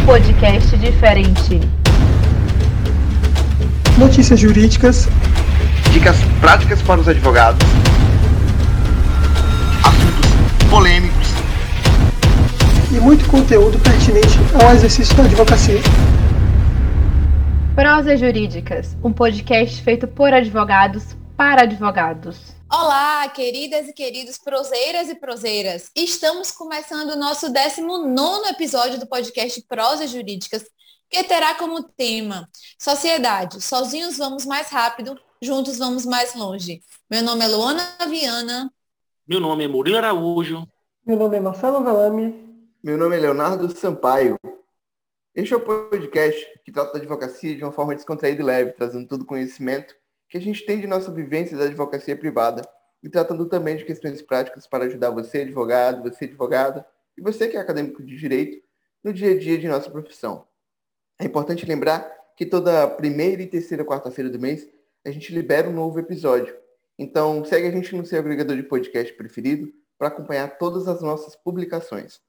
um podcast diferente. Notícias jurídicas, dicas práticas para os advogados, assuntos polêmicos e muito conteúdo pertinente ao exercício da advocacia. Prosas Jurídicas, um podcast feito por advogados para advogados. Olá, queridas e queridos proseiras e proseiras. Estamos começando o nosso 19 episódio do podcast Prosas Jurídicas, que terá como tema Sociedade. Sozinhos vamos mais rápido, juntos vamos mais longe. Meu nome é Luana Viana. Meu nome é Murilo Araújo. Meu nome é Marcelo Velame. Meu nome é Leonardo Sampaio. Este é o podcast que trata da advocacia de uma forma descontraída e leve, trazendo todo o conhecimento que a gente tem de nossa vivência da advocacia privada e tratando também de questões práticas para ajudar você, advogado, você, advogada, e você que é acadêmico de direito, no dia a dia de nossa profissão. É importante lembrar que toda primeira e terceira quarta-feira do mês a gente libera um novo episódio. Então, segue a gente no seu agregador de podcast preferido para acompanhar todas as nossas publicações.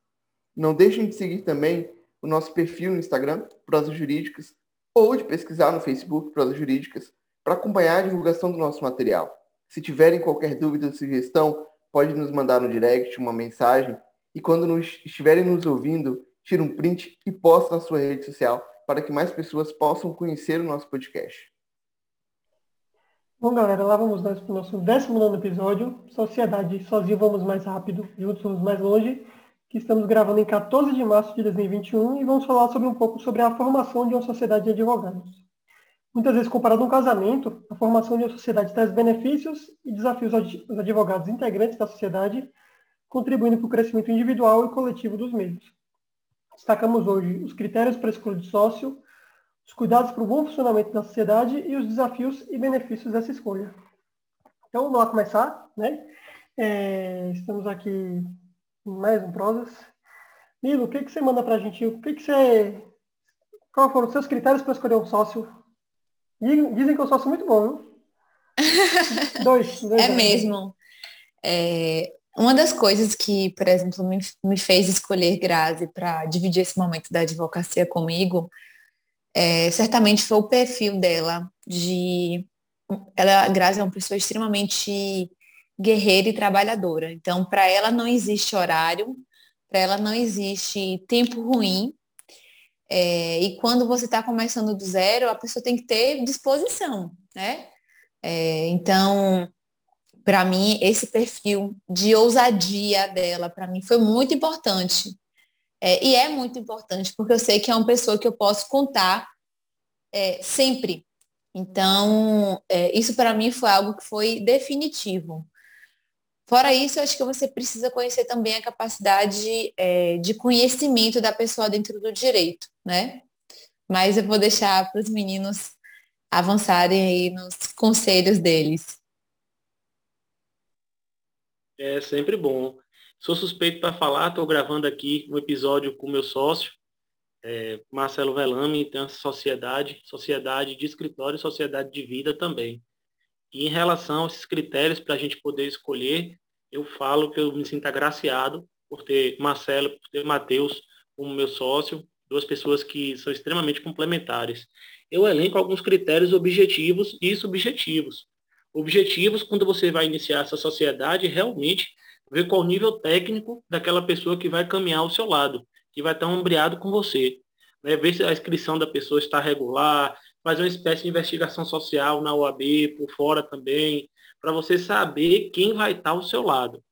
Não deixem de seguir também o nosso perfil no Instagram, Prosas Jurídicas, ou de pesquisar no Facebook, Prosas Jurídicas, para acompanhar a divulgação do nosso material. Se tiverem qualquer dúvida ou sugestão, pode nos mandar no direct uma mensagem e quando nos estiverem nos ouvindo, tire um print e poste na sua rede social para que mais pessoas possam conhecer o nosso podcast. Bom, galera, lá vamos nós para o nosso 19 episódio, Sociedade, sozinho vamos mais rápido, juntos vamos mais longe que estamos gravando em 14 de março de 2021 e vamos falar sobre um pouco sobre a formação de uma sociedade de advogados. Muitas vezes, comparado a um casamento, a formação de uma sociedade traz benefícios e desafios aos advogados integrantes da sociedade, contribuindo para o crescimento individual e coletivo dos mesmos. Destacamos hoje os critérios para a escolha de sócio, os cuidados para o bom funcionamento da sociedade e os desafios e benefícios dessa escolha. Então, vamos lá começar, né? É, estamos aqui mais um Prosas. Nilo, o que, que você manda para a gente? O que, que você. Quais foram os seus critérios para escolher um sócio? Dizem que é um sócio muito bom, viu? dois, dois. É anos. mesmo. É, uma das coisas que, por exemplo, me, me fez escolher Grazi para dividir esse momento da advocacia comigo, é, certamente foi o perfil dela de ela, Grazi é uma pessoa extremamente guerreira e trabalhadora. Então, para ela não existe horário, para ela não existe tempo ruim. É, e quando você está começando do zero, a pessoa tem que ter disposição, né? É, então, para mim, esse perfil de ousadia dela, para mim, foi muito importante. É, e é muito importante, porque eu sei que é uma pessoa que eu posso contar é, sempre. Então, é, isso para mim foi algo que foi definitivo. Fora isso, eu acho que você precisa conhecer também a capacidade é, de conhecimento da pessoa dentro do direito, né? Mas eu vou deixar para os meninos avançarem aí nos conselhos deles. É sempre bom. Sou suspeito para falar, estou gravando aqui um episódio com meu sócio, é, Marcelo Velame, tem sociedade, sociedade de escritório e sociedade de vida também. E em relação a esses critérios para a gente poder escolher, eu falo que eu me sinto agraciado por ter Marcelo, por ter Matheus como meu sócio, duas pessoas que são extremamente complementares. Eu elenco alguns critérios objetivos e subjetivos. Objetivos, quando você vai iniciar essa sociedade, realmente ver qual o nível técnico daquela pessoa que vai caminhar ao seu lado, que vai estar ombreado com você. Né? Ver se a inscrição da pessoa está regular, fazer uma espécie de investigação social na OAB, por fora também, para você saber quem vai estar ao seu lado.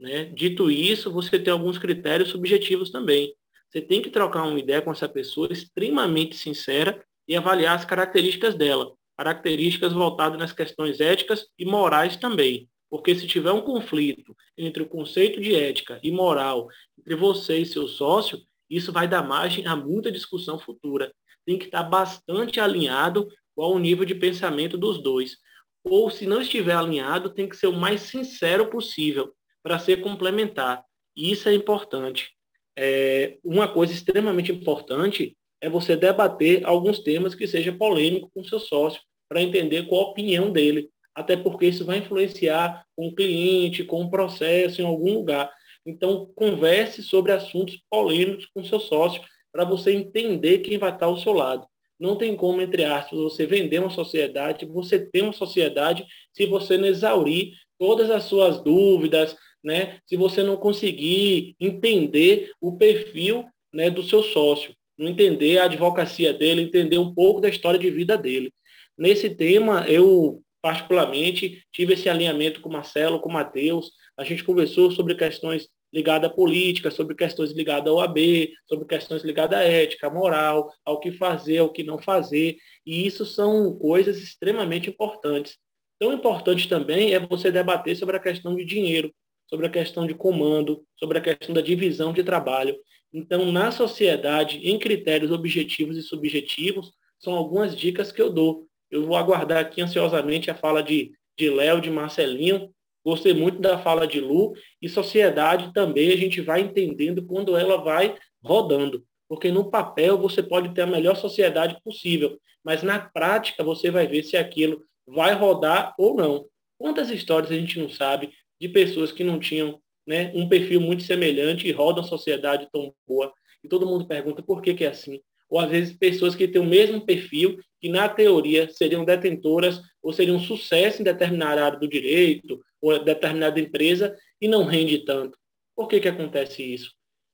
Né? Dito isso, você tem alguns critérios subjetivos também. Você tem que trocar uma ideia com essa pessoa extremamente sincera e avaliar as características dela, características voltadas nas questões éticas e morais também. Porque se tiver um conflito entre o conceito de ética e moral entre você e seu sócio, isso vai dar margem a muita discussão futura. Tem que estar bastante alinhado com o nível de pensamento dos dois ou se não estiver alinhado, tem que ser o mais sincero possível para ser complementar. E isso é importante. É, uma coisa extremamente importante é você debater alguns temas que seja polêmico com seu sócio, para entender qual a opinião dele, até porque isso vai influenciar com o cliente, com o processo em algum lugar. Então, converse sobre assuntos polêmicos com seu sócio, para você entender quem vai estar ao seu lado. Não tem como, entre aspas, você vender uma sociedade, você ter uma sociedade, se você não exaurir todas as suas dúvidas, né? se você não conseguir entender o perfil né, do seu sócio, não entender a advocacia dele, entender um pouco da história de vida dele. Nesse tema, eu particularmente tive esse alinhamento com o Marcelo, com o Matheus, a gente conversou sobre questões ligadas à política, sobre questões ligadas ao AB, sobre questões ligadas à ética, à moral, ao que fazer, ao que não fazer. E isso são coisas extremamente importantes. Tão importante também é você debater sobre a questão de dinheiro, sobre a questão de comando, sobre a questão da divisão de trabalho. Então, na sociedade, em critérios objetivos e subjetivos, são algumas dicas que eu dou. Eu vou aguardar aqui ansiosamente a fala de, de Léo, de Marcelinho, Gostei muito da fala de Lu e sociedade também a gente vai entendendo quando ela vai rodando. Porque no papel você pode ter a melhor sociedade possível, mas na prática você vai ver se aquilo vai rodar ou não. Quantas histórias a gente não sabe de pessoas que não tinham né, um perfil muito semelhante e rodam sociedade tão boa. E todo mundo pergunta por que, que é assim. Ou às vezes pessoas que têm o mesmo perfil, que na teoria seriam detentoras ou seriam sucesso em determinada área do direito, ou determinada empresa e não rende tanto. Por que, que acontece isso?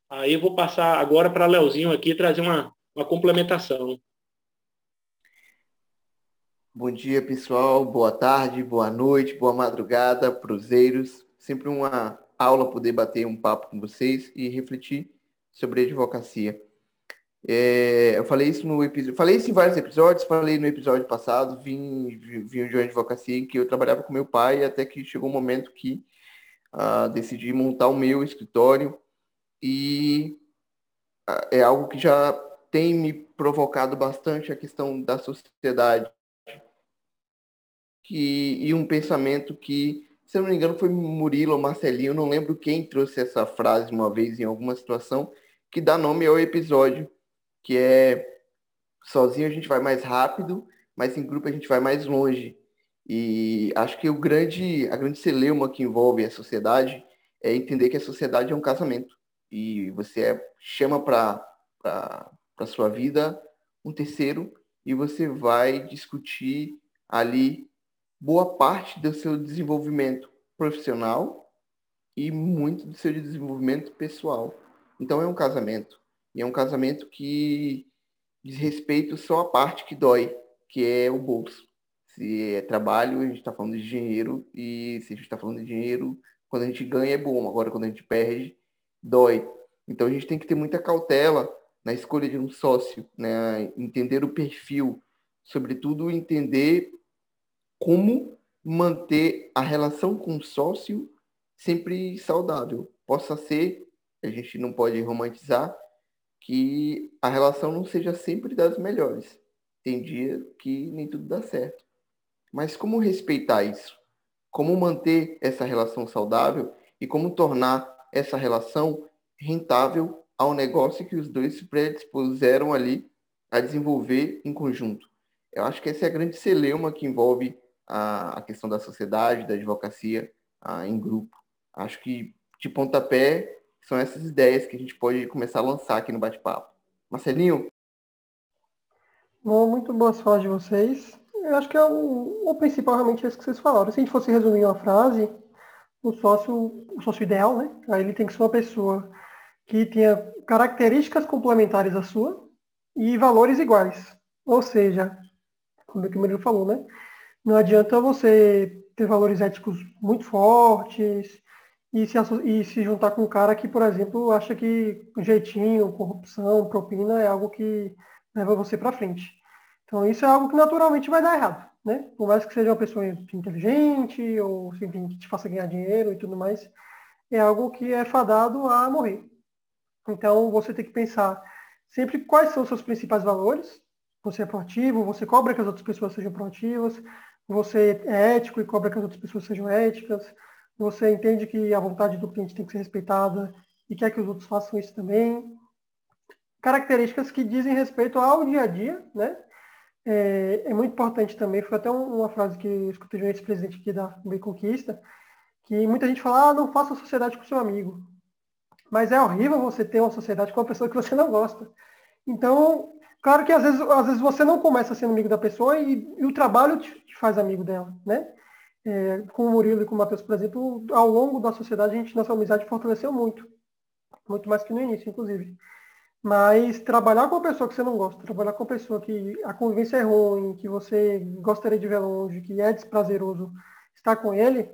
Aí eu vou passar agora para Leozinho aqui trazer uma, uma complementação. Bom dia, pessoal. Boa tarde, boa noite, boa madrugada, prozeiros. Sempre uma aula poder bater um papo com vocês e refletir sobre advocacia. É, eu falei isso no episódio, falei isso em vários episódios, falei no episódio passado, vim, vim de uma advocacia em que eu trabalhava com meu pai, até que chegou um momento que uh, decidi montar o meu escritório e uh, é algo que já tem me provocado bastante a questão da sociedade. Que, e um pensamento que, se eu não me engano, foi Murilo ou Marcelinho, não lembro quem trouxe essa frase uma vez em alguma situação, que dá nome ao episódio que é sozinho a gente vai mais rápido, mas em grupo a gente vai mais longe. E acho que o grande, a grande celeuma que envolve a sociedade é entender que a sociedade é um casamento. E você é, chama para a sua vida um terceiro e você vai discutir ali boa parte do seu desenvolvimento profissional e muito do seu desenvolvimento pessoal. Então é um casamento. E é um casamento que diz respeito só à parte que dói, que é o bolso. Se é trabalho, a gente está falando de dinheiro, e se a gente está falando de dinheiro, quando a gente ganha é bom, agora quando a gente perde, dói. Então a gente tem que ter muita cautela na escolha de um sócio, né? entender o perfil, sobretudo entender como manter a relação com o sócio sempre saudável. Possa ser, a gente não pode romantizar, que a relação não seja sempre das melhores. Tem dia que nem tudo dá certo. Mas como respeitar isso? Como manter essa relação saudável e como tornar essa relação rentável ao negócio que os dois se predispuseram ali a desenvolver em conjunto? Eu acho que essa é a grande celeuma que envolve a, questão da sociedade, da advocacia a, em grupo. Acho que de pontapé são essas ideias que a gente pode começar a lançar aqui no bate-papo. Marcelinho? Bom, muito boas falas de vocês. Eu acho que é o, o principal realmente é isso que vocês falaram. Se a gente fosse resumir uma frase, o sócio, o sócio ideal, né? Aí ele tem que ser uma pessoa que tenha características complementares à sua e valores iguais. Ou seja, como o que Murilo falou, né? Não adianta você ter valores éticos muito fortes, e se, e se juntar com um cara que, por exemplo, acha que jeitinho, corrupção, propina é algo que leva você para frente. Então isso é algo que naturalmente vai dar errado, né? Por mais que seja uma pessoa inteligente ou enfim, que te faça ganhar dinheiro e tudo mais, é algo que é fadado a morrer. Então você tem que pensar sempre quais são os seus principais valores. Você é proativo, você cobra que as outras pessoas sejam proativas, você é ético e cobra que as outras pessoas sejam éticas você entende que a vontade do cliente tem que ser respeitada e quer que os outros façam isso também. Características que dizem respeito ao dia a dia, né? É, é muito importante também, foi até uma frase que eu escutei de um ex-presidente aqui da Conquista, que muita gente fala, ah, não faça sociedade com seu amigo. Mas é horrível você ter uma sociedade com uma pessoa que você não gosta. Então, claro que às vezes, às vezes você não começa sendo amigo da pessoa e, e o trabalho te, te, faz amigo dela, né? É, com o Murilo e com o Matheus, por exemplo, ao longo da sociedade, a gente, nossa amizade fortaleceu muito. Muito mais que no início, inclusive. Mas trabalhar com uma pessoa que você não gosta, trabalhar com uma pessoa que a convivência é ruim, que você gostaria de ver longe, que é desprazeroso estar com ele,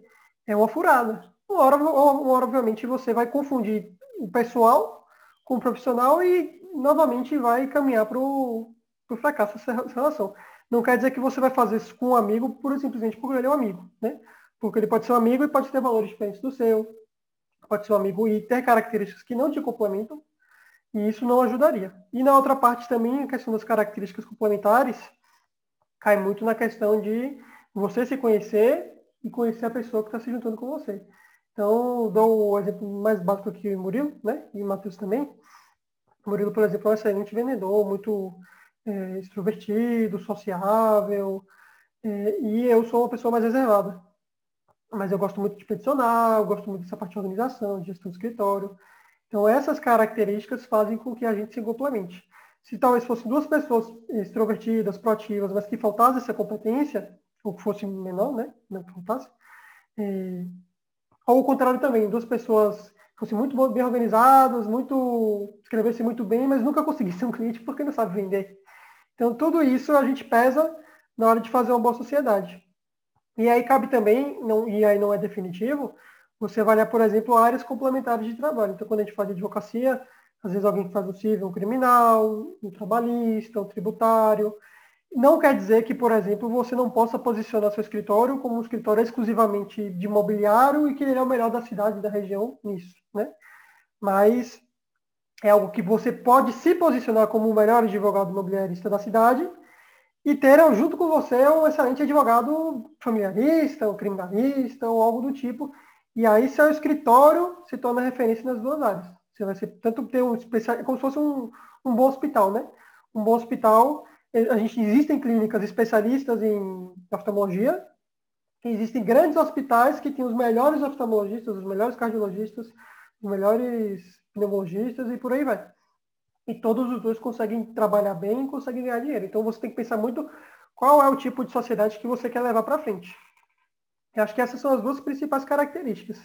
é uma furada. Uma hora, uma hora obviamente, você vai confundir o pessoal com o profissional e novamente vai caminhar para o fracasso essa relação. Não quer dizer que você vai fazer isso com um amigo e simplesmente porque ele é um amigo, né? Porque ele pode ser um amigo e pode ter valores diferentes do seu, pode ser um amigo e ter características que não te complementam, e isso não ajudaria. E na outra parte também, a questão das características complementares cai muito na questão de você se conhecer e conhecer a pessoa que está se juntando com você. Então, dou o exemplo mais básico aqui, o Murilo, né? E o Matheus também. O Murilo, por exemplo, é um excelente vendedor, muito é, extrovertido, sociável, é, e eu sou uma pessoa mais reservada. Mas eu gosto muito de peticionar, eu gosto muito dessa parte de organização, de gestão do escritório. Então, essas características fazem com que a gente se complemente. Se talvez fossem duas pessoas extrovertidas, proativas, mas que faltasse essa competência, ou que fosse menor, né? Não que faltasse. É... Ou o contrário também, duas pessoas fossem muito bem organizadas, muito escrevessem muito bem, mas nunca conseguissem um cliente porque não sabe vender. Então, tudo isso a gente pesa na hora de fazer uma boa sociedade. E aí cabe também, não, e aí não é definitivo, você avaliar, por exemplo, áreas complementares de trabalho. Então, quando a gente faz advocacia, às vezes alguém faz o civil, um criminal, um trabalhista, um tributário. Não quer dizer que, por exemplo, você não possa posicionar seu escritório como um escritório exclusivamente de imobiliário e que ele é o melhor da cidade, da região, nisso, né? Mas é algo que você pode se posicionar como o melhor advogado imobiliarista da cidade e ter junto com você um excelente advogado familiarista, ou criminalista, ou algo do tipo. E aí seu escritório se torna referência nas duas áreas. Você vai ser, tanto ter um especial, como se fosse um, um bom hospital, né? Um bom hospital, a gente existem clínicas especialistas em oftalmologia, existem grandes hospitais que têm os melhores oftalmologistas, os melhores cardiologistas, os melhores pneumologistas e por aí vai. E todos os dois conseguem trabalhar bem e conseguem ganhar dinheiro. Então você tem que pensar muito qual é o tipo de sociedade que você quer levar para frente. Eu acho que essas são as duas principais características.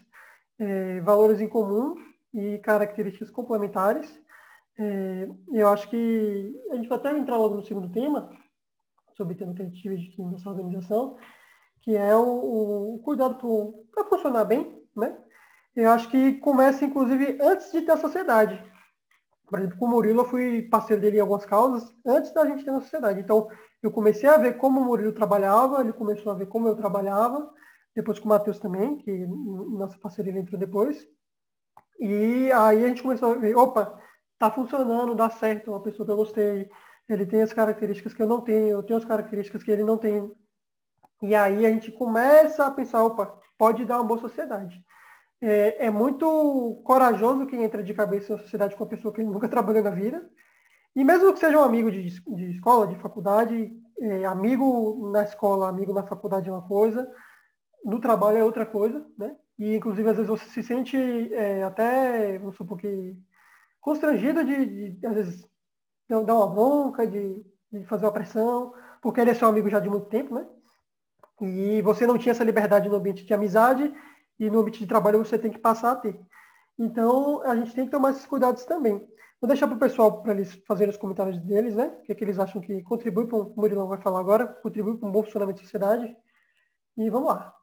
É, valores em comum e características complementares. É, eu acho que a gente vai até entrar logo no segundo tema, sobre o tema que a gente tive aqui organização, que é o, o cuidado para funcionar bem, né? Eu acho que começa, inclusive, antes de ter a sociedade. Por exemplo, com o Murilo, eu fui parceiro dele em algumas causas antes da gente ter a sociedade. Então, eu comecei a ver como o Murilo trabalhava, ele começou a ver como eu trabalhava, depois com o Matheus também, que nossa parceria entrou depois. E aí a gente começou a ver, opa, tá funcionando, dá certo, uma pessoa que eu gostei, ele tem as características que eu não tenho, eu tenho as características que ele não tem. E aí a gente começa a pensar, opa, pode dar uma boa sociedade é, é, muito corajoso quem entra de cabeça na sociedade com uma pessoa que nunca trabalhou na vida. E mesmo que seja um amigo de, de escola, de faculdade, é, amigo na escola, amigo na faculdade é uma coisa, no trabalho é outra coisa, né? E inclusive às vezes você se sente é, até, vamos supor que, constrangido de, de, às vezes, dar uma bronca, de, de fazer uma pressão, porque ele é seu amigo já de muito tempo, né? E você não tinha essa liberdade no ambiente de amizade, e no ambiente de trabalho você tem que passar a ter. Então, a gente tem que tomar esses cuidados também. Vou deixar para o pessoal, para eles fazerem os comentários deles, né? O que, é que eles acham que contribui para, o Murilão vai falar agora, contribui para um bom funcionamento da sociedade. E vamos lá.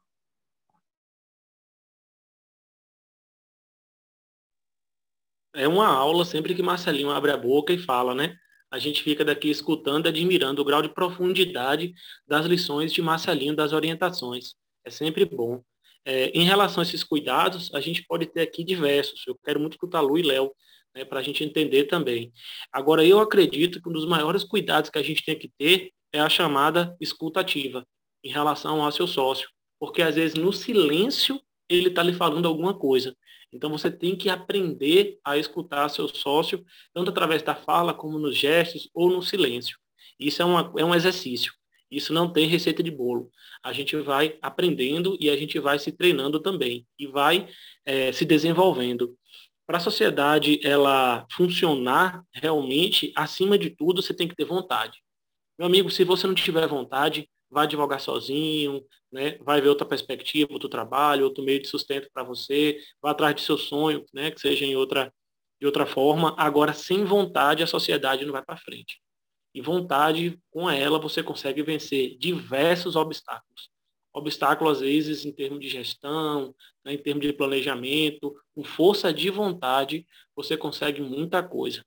É uma aula sempre que Marcelinho abre a boca e fala, né? A gente fica daqui escutando, admirando o grau de profundidade das lições de Marcelinho, das orientações. É sempre bom. É, em relação a esses cuidados, a gente pode ter aqui diversos. Eu quero muito escutar Lu e Léo, né, para a gente entender também. Agora, eu acredito que um dos maiores cuidados que a gente tem que ter é a chamada escutativa em relação ao seu sócio. Porque, às vezes, no silêncio, ele está lhe falando alguma coisa. Então, você tem que aprender a escutar seu sócio, tanto através da fala, como nos gestos ou no silêncio. Isso é, uma, é um exercício. Isso não tem receita de bolo. A gente vai aprendendo e a gente vai se treinando também e vai é, se desenvolvendo. para a sociedade ela funcionar realmente, acima de tudo, você tem que ter vontade. Meu amigo, se você não tiver vontade, vai advogar sozinho, né? vai ver outra perspectiva, outro trabalho, outro meio de sustento para você, vá atrás de seu sonho, né? que seja em outra, de outra forma. Agora, sem vontade, a sociedade não vai para frente. E vontade, com ela, você consegue vencer diversos obstáculos obstáculo, às vezes, em termos de gestão, né, em termos de planejamento, com força de vontade, você consegue muita coisa.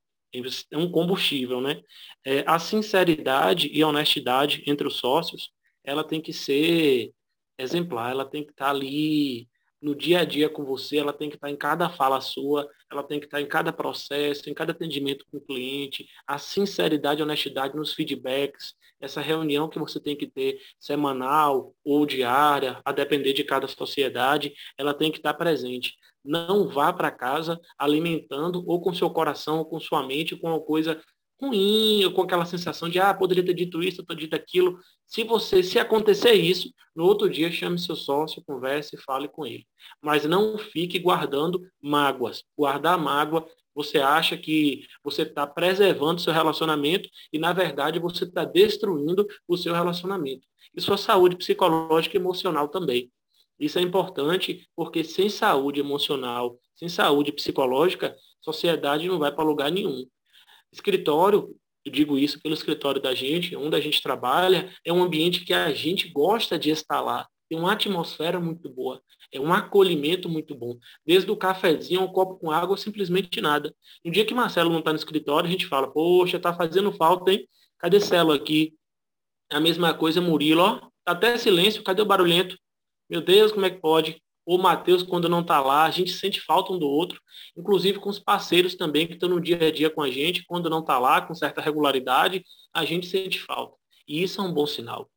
É um combustível, né? É, a sinceridade e a honestidade entre os sócios, ela tem que ser exemplar, ela tem que estar ali no dia a dia com você, ela tem que estar em cada fala sua, ela tem que estar em cada processo, em cada atendimento com o cliente, a sinceridade e honestidade nos feedbacks, essa reunião que você tem que ter semanal ou diária, a depender de cada sociedade, ela tem que estar presente. Não vá para casa alimentando ou com seu coração ou com sua mente com uma coisa ruim, ou com aquela sensação de, ah, poderia ter dito isso, ter dito aquilo. Se você, se acontecer isso, no outro dia chame seu sócio, converse e fale com ele. Mas não fique guardando mágoas. Guardar mágoa, você acha que você está preservando seu relacionamento e, na verdade, você está destruindo o seu relacionamento. E sua saúde psicológica e emocional também. Isso é importante porque sem saúde emocional, sem saúde psicológica, sociedade não vai para lugar nenhum. Escritório, eu digo isso pelo escritório da gente, onde a gente trabalha, é um ambiente que a gente gosta de estar lá. Tem uma atmosfera muito boa, é um acolhimento muito bom. Desde o cafezinho, um copo com água, simplesmente nada. No dia que Marcelo não está no escritório, a gente fala, poxa, tá fazendo falta, hein? Cadê Celo aqui? A mesma coisa, Murilo, ó, tá até silêncio, cadê o barulhento? Meu Deus, como é que pode? O Matheus, quando não está lá, a gente sente falta um do outro, inclusive com os parceiros também que estão no dia a dia com a gente, quando não está lá, com certa regularidade, a gente sente falta. E isso é um bom sinal.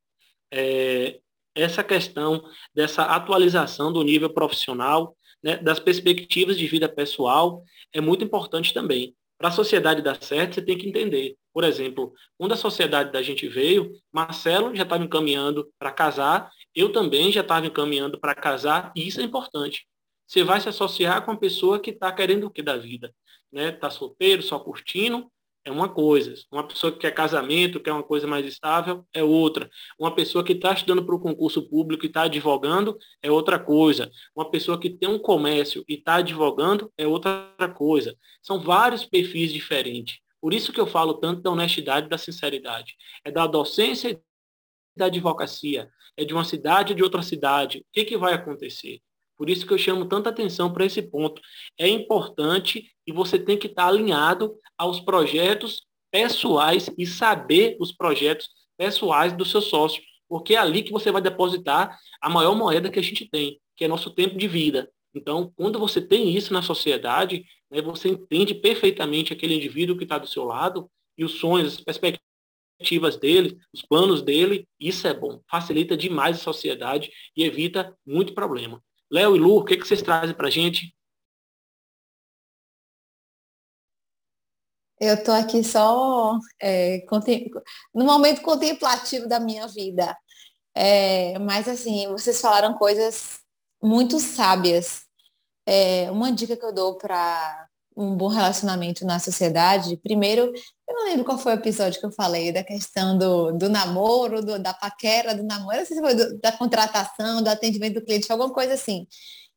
É, essa questão dessa atualização do nível profissional, né, das perspectivas de vida pessoal, é muito importante também. Para a sociedade dar certo, você tem que entender. Por exemplo, quando a sociedade da gente veio, Marcelo já estava encaminhando para casar eu também já estava encaminhando para casar, e isso é importante. Você vai se associar com uma pessoa que está querendo o que da vida? Né? Tá solteiro, só curtindo, é uma coisa. Uma pessoa que quer casamento, quer uma coisa mais estável, é outra. Uma pessoa que está estudando para o concurso público e está advogando, é outra coisa. Uma pessoa que tem um comércio e está advogando, é outra coisa. São vários perfis diferentes. Por isso que eu falo tanto da honestidade e da sinceridade. É da docência e da advocacia é de uma cidade ou de outra cidade, o que, que vai acontecer? Por isso que eu chamo tanta atenção para esse ponto. É importante e você tem que estar alinhado aos projetos pessoais e saber os projetos pessoais do seu sócio, porque é ali que você vai depositar a maior moeda que a gente tem, que é nosso tempo de vida. Então, quando você tem isso na sociedade, né, você entende perfeitamente aquele indivíduo que está do seu lado e os sonhos, as perspectivas perspectivas dele, os planos dele, isso é bom. Facilita demais a sociedade e evita muito problema. Léo e Lu, o que, que vocês trazem para a gente? Eu estou aqui só é, no momento contemplativo da minha vida. É, mas assim, vocês falaram coisas muito sábias. É, uma dica que eu dou para um bom relacionamento na sociedade, primeiro, eu não lembro qual foi o episódio que eu falei da questão do, do namoro, do, da paquera, do namoro, não sei se foi do, da contratação, do atendimento do cliente, alguma coisa assim.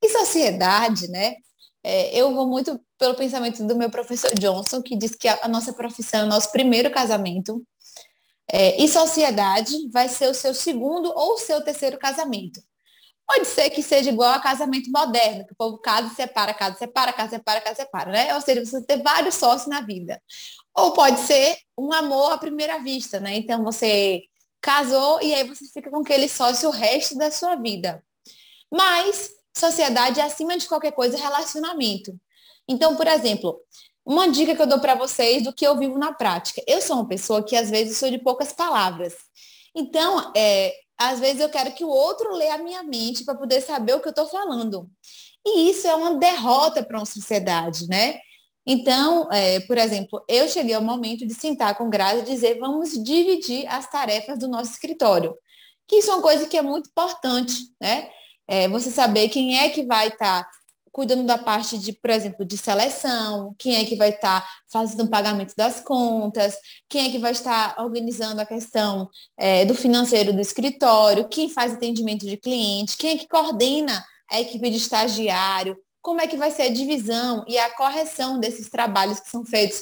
E sociedade, né? É, eu vou muito pelo pensamento do meu professor Johnson, que diz que a, a nossa profissão é o nosso primeiro casamento. É, e sociedade vai ser o seu segundo ou seu terceiro casamento. Pode ser que seja igual a casamento moderno, que o povo casa separa, casa separa, casa separa, casa separa, né? Ou seja, você ter vários sócios na vida. Ou pode ser um amor à primeira vista, né? Então você casou e aí você fica com aquele sócio o resto da sua vida. Mas sociedade é acima de qualquer coisa relacionamento. Então, por exemplo, uma dica que eu dou para vocês do que eu vivo na prática. Eu sou uma pessoa que às vezes sou de poucas palavras. Então, é, às vezes eu quero que o outro leia a minha mente para poder saber o que eu estou falando. E isso é uma derrota para uma sociedade, né? Então, é, por exemplo, eu cheguei ao momento de sentar com Graça e dizer, vamos dividir as tarefas do nosso escritório. Que isso é uma coisa que é muito importante, né? É, você saber quem é que vai estar tá cuidando da parte de, por exemplo, de seleção, quem é que vai estar tá fazendo o pagamento das contas, quem é que vai estar organizando a questão é, do financeiro do escritório, quem faz atendimento de cliente, quem é que coordena a equipe de estagiário, como é que vai ser a divisão e a correção desses trabalhos que são feitos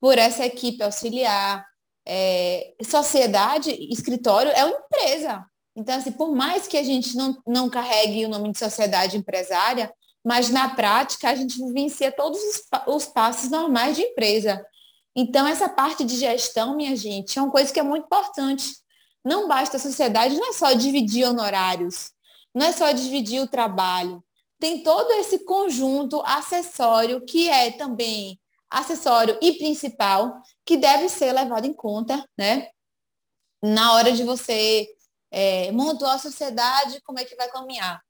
por essa equipe auxiliar. É, sociedade, escritório é uma empresa. Então, assim, por mais que a gente não, não carregue o nome de sociedade empresária, mas na prática a gente vivencia todos os, os passos normais de empresa. Então, essa parte de gestão, minha gente, é uma coisa que é muito importante. Não basta a sociedade, não é só dividir honorários, não é só dividir o trabalho, tem todo esse conjunto acessório que é também acessório e principal que deve ser levado em conta, né? Na hora de você é, montar a sociedade, como é que vai caminhar.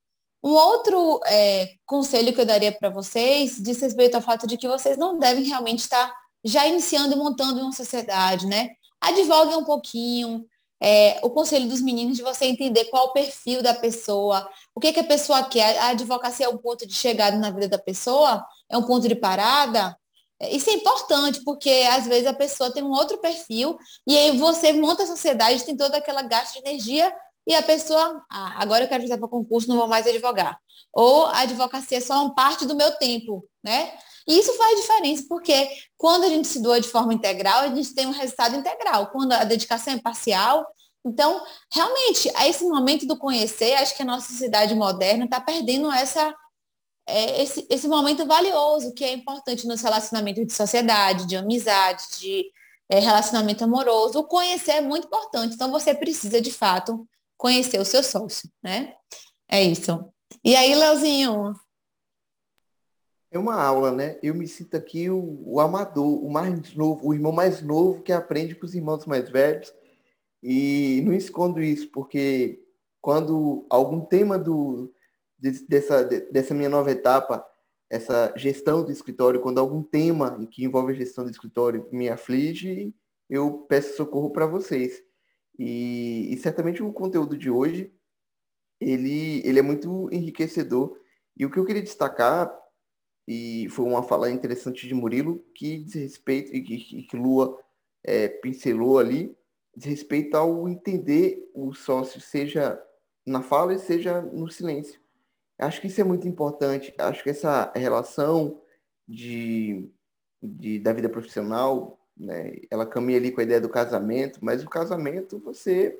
Um outro é, conselho que eu daria para vocês diz respeito ao fato de que vocês não devem realmente estar já iniciando e montando uma sociedade, né? Advoguem um pouquinho, é, o conselho dos meninos de você entender qual o perfil da pessoa, o que, que a pessoa quer. A advocacia é um ponto de chegada na vida da pessoa? É um ponto de parada? É, isso é importante, porque às vezes a pessoa tem um outro perfil e aí você monta a sociedade, tem toda aquela gasto de energia e a pessoa, ah, agora eu quero fazer para concurso, não vou mais advogar. Ou a advocacia é só uma parte do meu tempo, né? E isso faz diferença, porque quando a gente se doa de forma integral, a gente tem um resultado integral. Quando a dedicação é parcial, então, realmente, a esse momento do conhecer, acho que a nossa sociedade moderna está perdendo essa, é, esse, esse momento valioso que é importante nos relacionamentos de sociedade, de amizade, de é, relacionamento amoroso. O conhecer é muito importante. Então, você precisa, de fato, conhecer o seu sócio, né? É isso. E aí, Leozinho, é uma aula, né? Eu me sinto aqui o, o, amador, o mais novo, o irmão mais novo que aprende com os irmãos mais velhos. E não escondo isso, porque quando algum tema do, dessa, dessa minha nova etapa, essa gestão do escritório, quando algum tema que envolve a gestão do escritório me aflige, eu peço socorro para vocês. E, e, certamente o conteúdo de hoje, ele, ele é muito enriquecedor. E o que eu queria destacar e foi uma fala interessante de Murilo que diz respeito, e que, que Lua é, pincelou ali, diz respeito ao entender o sócio, seja na fala e seja no silêncio. Acho que isso é muito importante. Acho que essa relação de, de da vida profissional, né, ela caminha ali com a ideia do casamento, mas o casamento você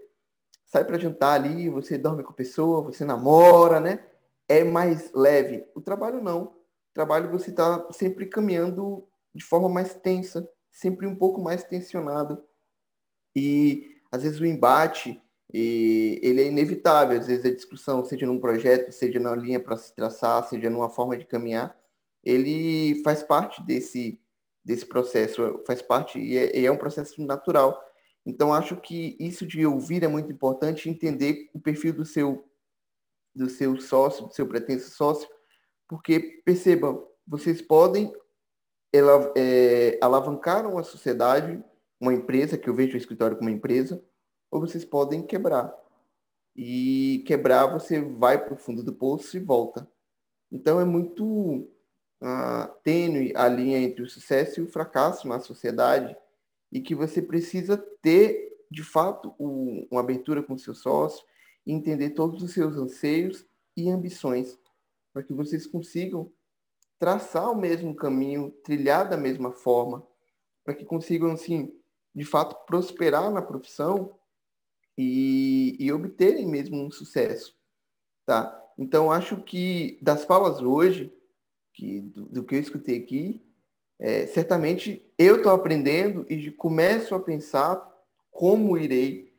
sai para jantar ali, você dorme com a pessoa, você namora, né? É mais leve. O trabalho não trabalho você está sempre caminhando de forma mais tensa, sempre um pouco mais tensionado. E às vezes o embate e ele é inevitável, às vezes a discussão, seja num projeto, seja na linha para se traçar, seja numa forma de caminhar, ele faz parte desse, desse processo, faz parte e é, e é um processo natural. Então acho que isso de ouvir é muito importante, entender o perfil do seu do seu sócio, do seu pretenso sócio, porque, percebam, vocês podem ela, é, alavancar uma sociedade, uma empresa, que eu vejo o escritório como uma empresa, ou vocês podem quebrar. E quebrar, você vai para o fundo do poço e volta. Então, é muito uh, tênue a linha entre o sucesso e o fracasso na sociedade e que você precisa ter, de fato, um, uma abertura com seu sócio, entender todos os seus anseios e ambições para que vocês consigam traçar o mesmo caminho, trilhar da mesma forma, para que consigam, assim, de fato, prosperar na profissão e, e obterem mesmo um sucesso, tá? Então, acho que das falas hoje, que, do, do que eu escutei aqui, é, certamente eu estou aprendendo e começo a pensar como irei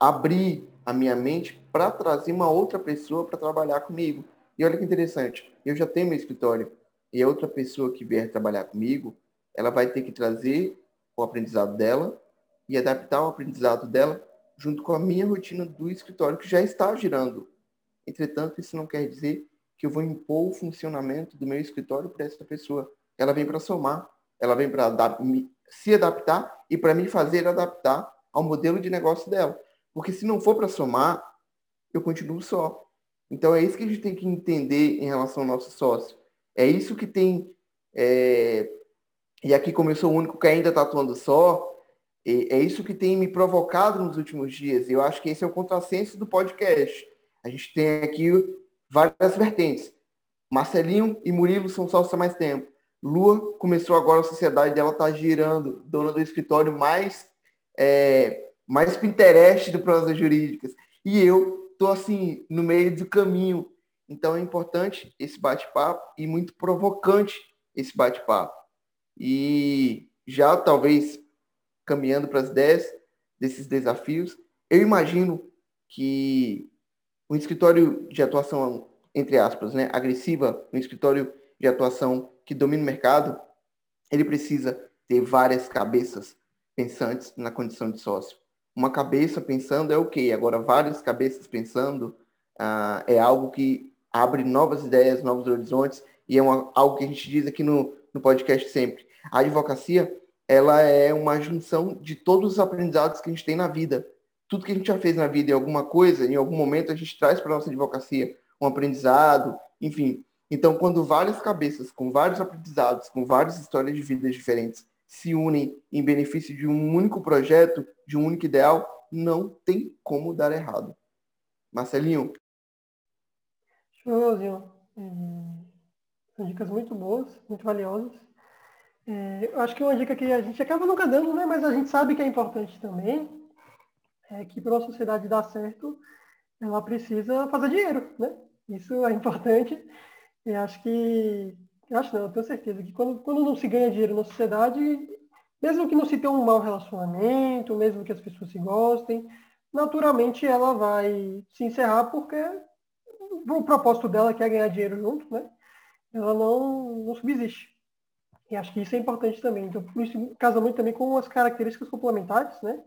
abrir a minha mente para trazer uma outra pessoa para trabalhar comigo. E olha que interessante, eu já tenho meu escritório e a outra pessoa que vier trabalhar comigo, ela vai ter que trazer o aprendizado dela e adaptar o aprendizado dela junto com a minha rotina do escritório que já está girando. Entretanto, isso não quer dizer que eu vou impor o funcionamento do meu escritório para essa pessoa. Ela vem para somar, ela vem para se adaptar e para me fazer adaptar ao modelo de negócio dela. Porque se não for para somar, eu continuo só. Então é isso que a gente tem que entender em relação ao nosso sócio. É isso que tem. É... E aqui, como eu sou o único que ainda está atuando só, é isso que tem me provocado nos últimos dias. Eu acho que esse é o contrassenso do podcast. A gente tem aqui várias vertentes. Marcelinho e Murilo são sócios há mais tempo. Lua começou agora a sociedade dela está girando, dona do escritório mais é, mais Pinterest do prosas jurídicas. E eu tô assim no meio do caminho. Então é importante esse bate-papo e muito provocante esse bate-papo. E já talvez caminhando para as ideias desses desafios, eu imagino que o escritório de atuação, entre aspas, né, agressiva, um escritório de atuação que domina o mercado, ele precisa ter várias cabeças pensantes na condição de sócio. Uma cabeça pensando é o agora várias cabeças pensando ah, é algo que abre novas ideias, novos horizontes, e é uma, algo que a gente diz aqui no, no podcast sempre. A advocacia, ela é uma junção de todos os aprendizados que a gente tem na vida. Tudo que a gente já fez na vida em alguma coisa, em algum momento a gente traz para a nossa advocacia um aprendizado, enfim. Então, quando várias cabeças com vários aprendizados, com várias histórias de vidas diferentes se unem em benefício de um único projeto, de um único ideal, não tem como dar errado. Marcelinho? Show, São dicas muito boas, muito valiosas. É, eu acho que uma dica que a gente acaba nunca dando, né, mas a gente sabe que é importante também, é que para a sociedade dar certo, ela precisa fazer dinheiro, né? Isso é importante. E acho que, acho não, tenho certeza que quando, quando não se ganha dinheiro na sociedade, mesmo que não se tenha um mau relacionamento, mesmo que as pessoas se gostem, naturalmente ela vai se encerrar porque o propósito dela que é ganhar dinheiro junto, né? Ela não, não subsiste. E acho que isso é importante também. Então, isso casa muito também com as características complementares, né?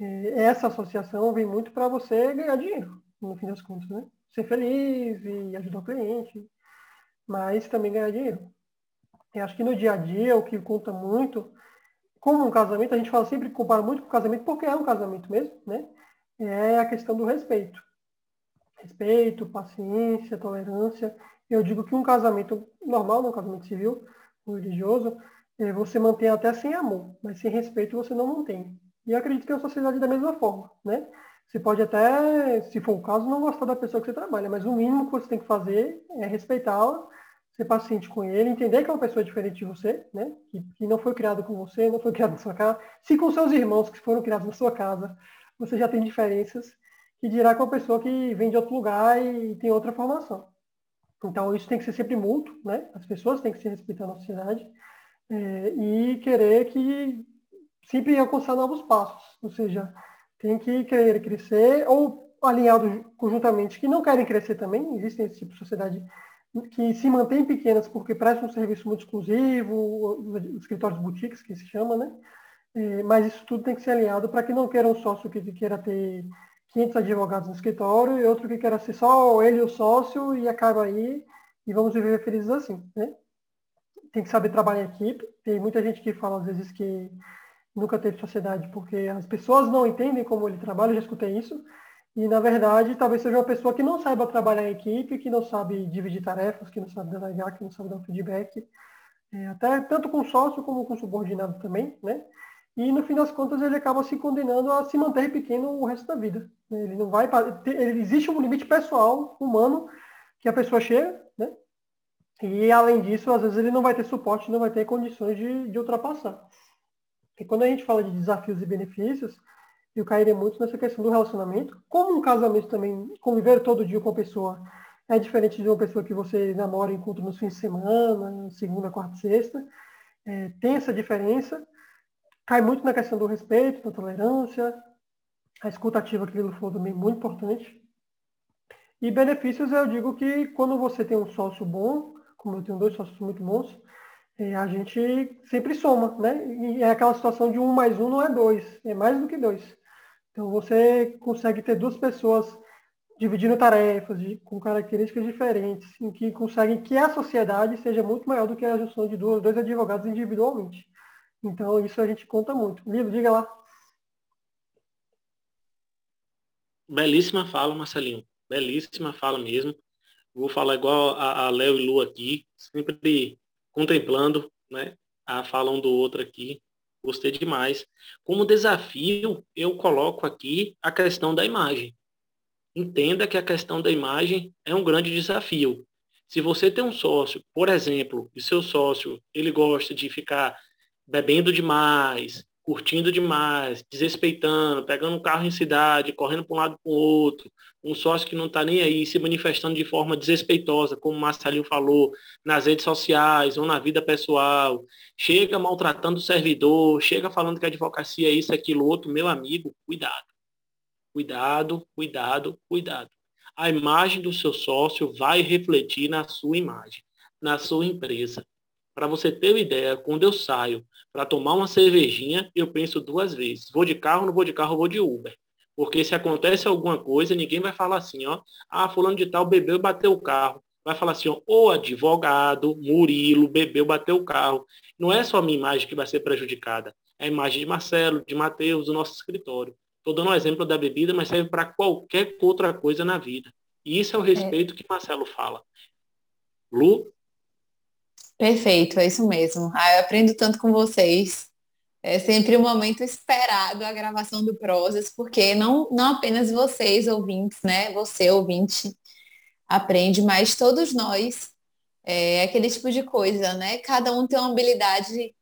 Essa associação vem muito para você ganhar dinheiro, no fim das contas, né? Ser feliz e ajudar o cliente, mas também ganhar dinheiro. Eu acho que no dia a dia o que conta muito, como um casamento, a gente fala sempre compara muito com o casamento, porque é um casamento mesmo, né? É a questão do respeito. Respeito, paciência, tolerância. Eu digo que um casamento normal, um casamento civil, religioso, é, você mantém até sem amor, mas sem respeito você não mantém. E acredito que é a sociedade da mesma forma, né? Você pode até, se for o caso, não gostar da pessoa que você trabalha, mas o mínimo que você tem que fazer é respeitá-la, ser paciente com ele, entender que é uma pessoa diferente de você, né? Que, que não foi criado com você, não foi criado na sua casa. Se com seus irmãos que foram criados na sua casa, você já tem diferenças, que dirá com uma pessoa que vem de outro lugar e tem outra formação. Então, isso tem que ser sempre mútuo, né? As pessoas têm que se respeitar na sociedade é, e querer que sempre alcançar novos passos. Ou seja, tem que querer crescer ou alinhados conjuntamente que não querem crescer também. Existem esse tipo de sociedade que se mantém pequenas porque prestam um serviço muito exclusivo, os escritórios boutiques, que se chama, né? É, mas isso tudo tem que ser alinhado para que não queira um sócio que queira ter 500 advogados no escritório e outro que quer ser só ele o sócio e acaba aí e vamos viver felizes assim, né? Tem que saber trabalhar em equipe. Tem muita gente que fala às vezes que nunca teve sociedade porque as pessoas não entendem como ele trabalha, eu já escutei isso. E na verdade, talvez seja uma pessoa que não saiba trabalhar em equipe, que não sabe dividir tarefas, que não sabe delegar, que não sabe dar feedback, é, até tanto com sócio como com subordinado também, né? E no fim das contas ele acaba se condenando a se manter pequeno o resto da vida. Ele não vai. Ele, existe um limite pessoal, humano, que a pessoa chega, né? E além disso, às vezes ele não vai ter suporte, não vai ter condições de, de ultrapassar. E quando a gente fala de desafios e benefícios, eu cairia muito nessa questão do relacionamento. Como um casamento também, conviver todo dia com a pessoa é diferente de uma pessoa que você namora e encontra nos fins de semana, segunda, quarta, sexta. É, tem essa diferença. Cai muito na questão do respeito, da tolerância, a escutativa que ele falou também muito importante. E benefícios, eu digo que quando você tem um sócio bom, como eu tenho dois sócios muito bons, é, a gente sempre soma, né? E é aquela situação de um mais um não é dois, é mais do que dois. Então você consegue ter duas pessoas dividindo tarefas de, com características diferentes, em que conseguem que a sociedade seja muito maior do que a junção de duas, dois advogados individualmente. Então isso a gente conta muito. Livro, diga lá. Belíssima fala, Marcelinho. belíssima fala mesmo. Vou falar igual a Léo e Lu aqui, sempre contemplando né, a fala um do outro aqui. Gostei demais. Como desafio, eu coloco aqui a questão da imagem. Entenda que a questão da imagem é um grande desafio. Se você tem um sócio, por exemplo, e seu sócio ele gosta de ficar bebendo demais, curtindo demais, desrespeitando, pegando um carro em cidade, correndo para um lado para o outro, um sócio que não está nem aí, se manifestando de forma desrespeitosa, como o Marcelinho falou, nas redes sociais ou na vida pessoal, chega maltratando o servidor, chega falando que a advocacia é isso, aquilo, outro, meu amigo, cuidado. Cuidado, cuidado, cuidado. A imagem do seu sócio vai refletir na sua imagem, na sua empresa. Para você ter uma ideia, quando eu saio para tomar uma cervejinha, eu penso duas vezes. Vou de carro, não vou de carro, vou de Uber. Porque se acontece alguma coisa, ninguém vai falar assim, ó, ah, fulano de tal bebeu e bateu o carro. Vai falar assim, ó, o advogado, Murilo, bebeu, bateu o carro. Não é só a minha imagem que vai ser prejudicada. É a imagem de Marcelo, de Matheus, do nosso escritório. Estou dando um exemplo da bebida, mas serve para qualquer outra coisa na vida. E isso é o respeito é. que Marcelo fala. Lu? Perfeito, é isso mesmo. Ah, eu aprendo tanto com vocês. É sempre um momento esperado a gravação do Prosas, porque não, não apenas vocês, ouvintes, né? Você, ouvinte, aprende, mas todos nós, é aquele tipo de coisa, né? Cada um tem uma habilidade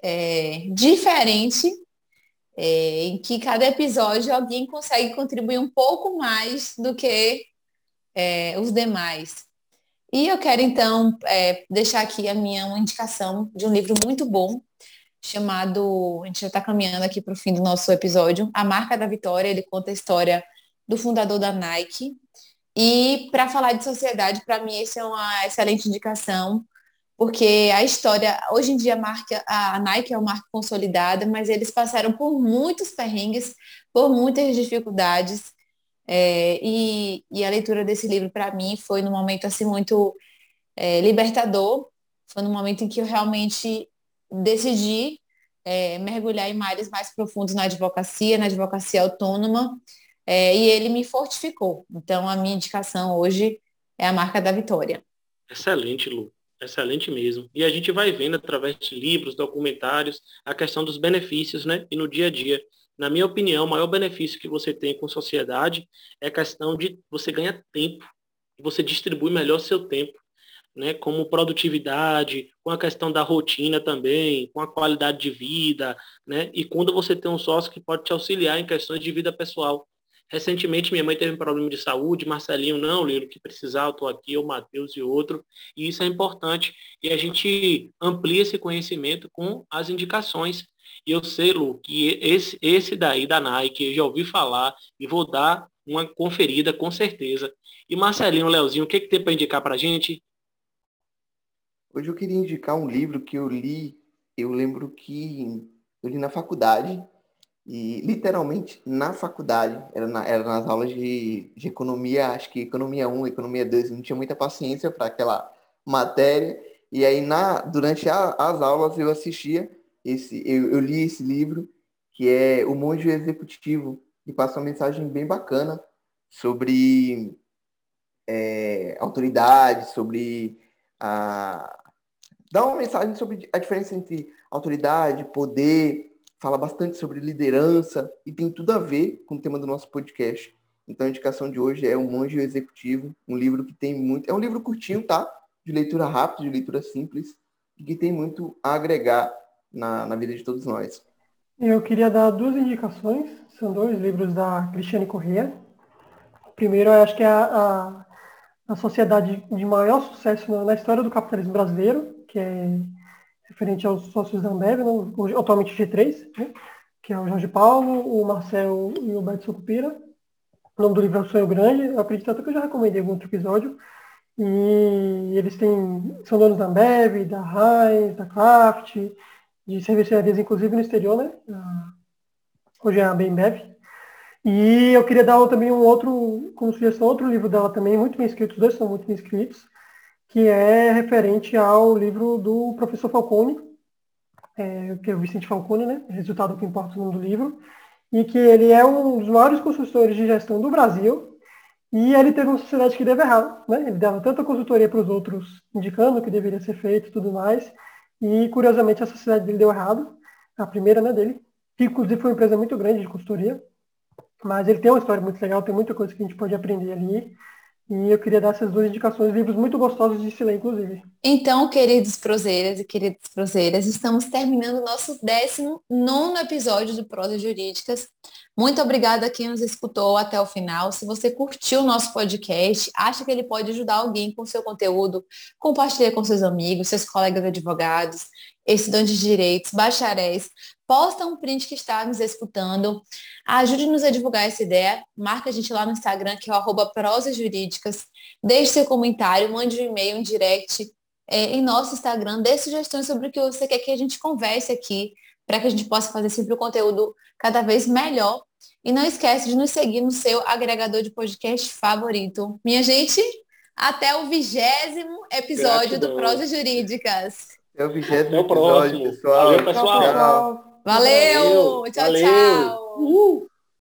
é, diferente, é, em que cada episódio alguém consegue contribuir um pouco mais do que é, os demais. E eu quero, então, é, deixar aqui a minha uma indicação de um livro muito bom, chamado, a gente já está caminhando aqui para o fim do nosso episódio, A Marca da Vitória, ele conta a história do fundador da Nike. E para falar de sociedade, para mim, essa é uma excelente indicação, porque a história, hoje em dia a marca, a Nike é uma marca consolidada, mas eles passaram por muitos perrengues, por muitas dificuldades, é, e, e, a leitura desse livro, para mim, foi num momento assim muito é, libertador. Foi num momento em que eu realmente decidi é, mergulhar em mares mais profundos na advocacia, na advocacia autônoma, é, e ele me fortificou. Então, a minha indicação hoje é a marca da vitória. Excelente, Lu. Excelente mesmo. E a gente vai vendo através de livros, documentários, a questão dos benefícios, né? E no dia a dia. Na minha opinião, o maior benefício que você tem com sociedade é a questão de você ganhar tempo, você distribui melhor seu tempo, né? Como produtividade, com a questão da rotina também, com a qualidade de vida, né? E quando você tem um sócio que pode te auxiliar em questões de vida pessoal. Recentemente, minha mãe teve um problema de saúde, Marcelinho, não, Lilo, que precisar, eu estou aqui, o Matheus e outro, e isso é importante. E a gente amplia esse conhecimento com as indicações. E eu sei, Lu, que esse, esse daí da Nike, eu já ouvi falar e vou dar uma conferida com certeza. E Marcelinho, Leozinho, o que, que tem para indicar para gente? Hoje eu queria indicar um livro que eu li, eu lembro que eu li na faculdade, e literalmente na faculdade, era, na, era nas aulas de, de economia, acho que economia 1, economia 2, não tinha muita paciência para aquela matéria. E aí na, durante a, as aulas eu assistia esse, eu, eu, li esse livro, que é O Monge Executivo, que passa uma mensagem bem bacana sobre é, autoridade, sobre a. dá uma mensagem sobre a diferença entre autoridade, poder, fala bastante sobre liderança e tem tudo a ver com o tema do nosso podcast. Então a indicação de hoje é O Monge Executivo, um livro que tem muito. É um livro curtinho, tá? De leitura rápida, de leitura simples, e que tem muito a agregar na, na vida de todos nós. Eu queria dar duas indicações, são dois livros da Cristiane Corrêa. O primeiro, eu acho que é a, a, a sociedade de maior sucesso na, na, história do capitalismo brasileiro, que é referente aos sócios da Ambev, né, atualmente G3, né, que é o Jorge Paulo, o Marcel e o Beto Sucupira. O nome do livro é O Sonho Grande, eu acredito até que eu já recomendei algum outro episódio. E eles têm, são donos da Ambev, da Heinz, da Kraft, de cervejarias, inclusive no exterior, né? Hoje é a Bembev. E eu queria dar também um outro, como sugestão, outro livro dela também, muito bem escrito, os dois são muito bem escritos, que é referente ao livro do professor Falcone, é, que é o Vicente Falcone, né? Resultado que importa o nome do livro, e que ele é um dos maiores consultores de gestão do Brasil, E ele teve uma sociedade que deu errado, né? Ele dava tanta consultoria para os outros, indicando o que deveria ser feito e tudo mais. E, curiosamente, a sociedade dele deu errado, a primeira né, dele, que inclusive foi uma empresa muito grande de consultoria. Mas ele tem uma história muito legal, tem muita coisa que a gente pode aprender ali. E eu queria dar essas duas indicações, livros muito gostosos de se ler, inclusive. Então, queridos proseiras e queridas proseiras, estamos terminando o nosso 19 episódio do Prosa Jurídicas. Muito obrigada a quem nos escutou até o final. Se você curtiu o nosso podcast, acha que ele pode ajudar alguém com seu conteúdo, compartilhe com seus amigos, seus colegas advogados, estudantes de direitos, bacharéis. Posta um print que está nos escutando. Ajude-nos a divulgar essa ideia. Marca a gente lá no Instagram, que é o arroba prosas jurídicas. Deixe seu comentário, mande um e-mail, um direct é, em nosso Instagram. Dê sugestões sobre o que você quer que a gente converse aqui, para que a gente possa fazer sempre o conteúdo cada vez melhor. E não esquece de nos seguir no seu agregador de podcast favorito. Minha gente, até o vigésimo episódio Gratidão. do Prosas Jurídicas. Até o vigésimo episódio, pessoal. Valeu, pessoal. Valeu, Valeu. tchau, Valeu. tchau. Uhul.